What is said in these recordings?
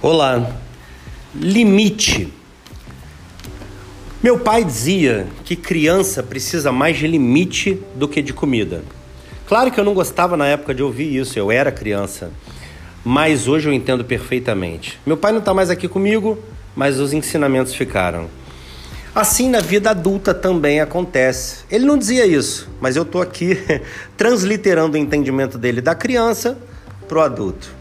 Olá. Limite. Meu pai dizia que criança precisa mais de limite do que de comida. Claro que eu não gostava na época de ouvir isso, eu era criança. Mas hoje eu entendo perfeitamente. Meu pai não está mais aqui comigo, mas os ensinamentos ficaram. Assim na vida adulta também acontece. Ele não dizia isso, mas eu estou aqui transliterando o entendimento dele da criança para o adulto.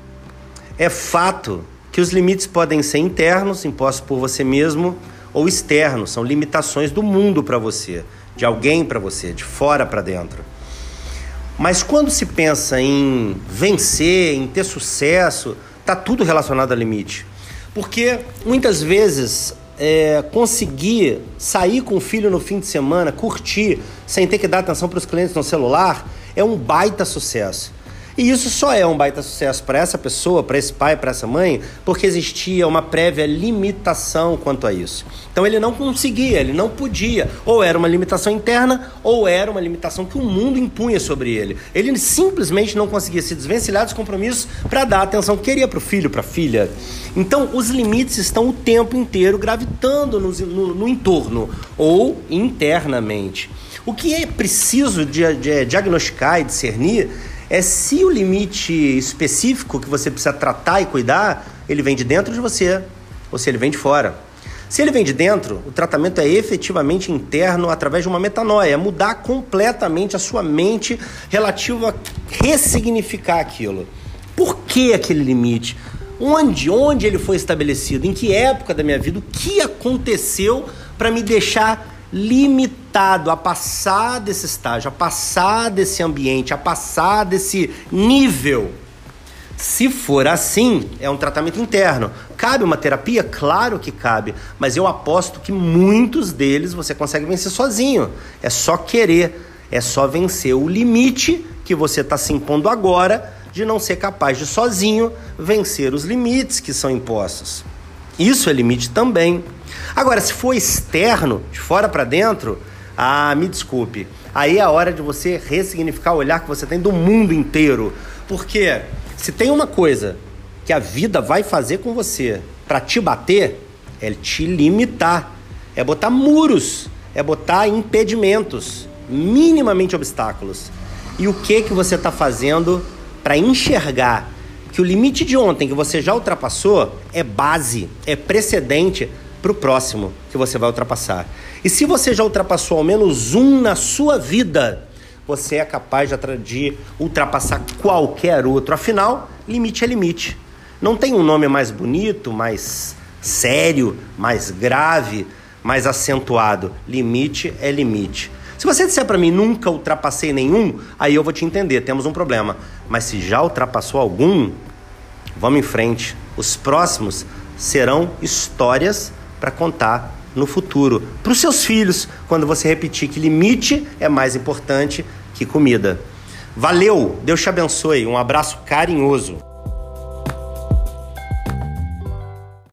É fato que os limites podem ser internos, impostos por você mesmo, ou externos, são limitações do mundo para você, de alguém para você, de fora para dentro. Mas quando se pensa em vencer, em ter sucesso, tá tudo relacionado a limite. Porque muitas vezes é, conseguir sair com o filho no fim de semana, curtir, sem ter que dar atenção para os clientes no celular, é um baita sucesso. E isso só é um baita sucesso para essa pessoa, para esse pai, para essa mãe, porque existia uma prévia limitação quanto a isso. Então ele não conseguia, ele não podia. Ou era uma limitação interna, ou era uma limitação que o mundo impunha sobre ele. Ele simplesmente não conseguia se desvencilhar dos compromissos para dar a atenção que queria para o filho, para a filha. Então os limites estão o tempo inteiro gravitando no, no, no entorno ou internamente. O que é preciso de, de diagnosticar e discernir é se o limite específico que você precisa tratar e cuidar, ele vem de dentro de você ou se ele vem de fora. Se ele vem de dentro, o tratamento é efetivamente interno através de uma metanoia, é mudar completamente a sua mente relativo a ressignificar aquilo. Por que aquele limite? Onde, onde ele foi estabelecido? Em que época da minha vida? O que aconteceu para me deixar limitado a passar desse estágio, a passar desse ambiente, a passar desse nível. Se for assim, é um tratamento interno. Cabe uma terapia? Claro que cabe, mas eu aposto que muitos deles você consegue vencer sozinho. É só querer, é só vencer o limite que você está se impondo agora de não ser capaz de sozinho vencer os limites que são impostos. Isso é limite também. Agora, se for externo, de fora para dentro, ah, me desculpe. Aí é a hora de você ressignificar o olhar que você tem do mundo inteiro. Porque se tem uma coisa que a vida vai fazer com você para te bater, é te limitar. É botar muros, é botar impedimentos, minimamente obstáculos. E o que que você está fazendo para enxergar que o limite de ontem que você já ultrapassou é base, é precedente para o próximo que você vai ultrapassar. E se você já ultrapassou ao menos um na sua vida, você é capaz de ultrapassar qualquer outro. Afinal, limite é limite. Não tem um nome mais bonito, mais sério, mais grave, mais acentuado. Limite é limite. Se você disser para mim nunca ultrapassei nenhum, aí eu vou te entender, temos um problema. Mas se já ultrapassou algum, vamos em frente. Os próximos serão histórias para contar no futuro para os seus filhos, quando você repetir que limite é mais importante que comida. Valeu, Deus te abençoe, um abraço carinhoso.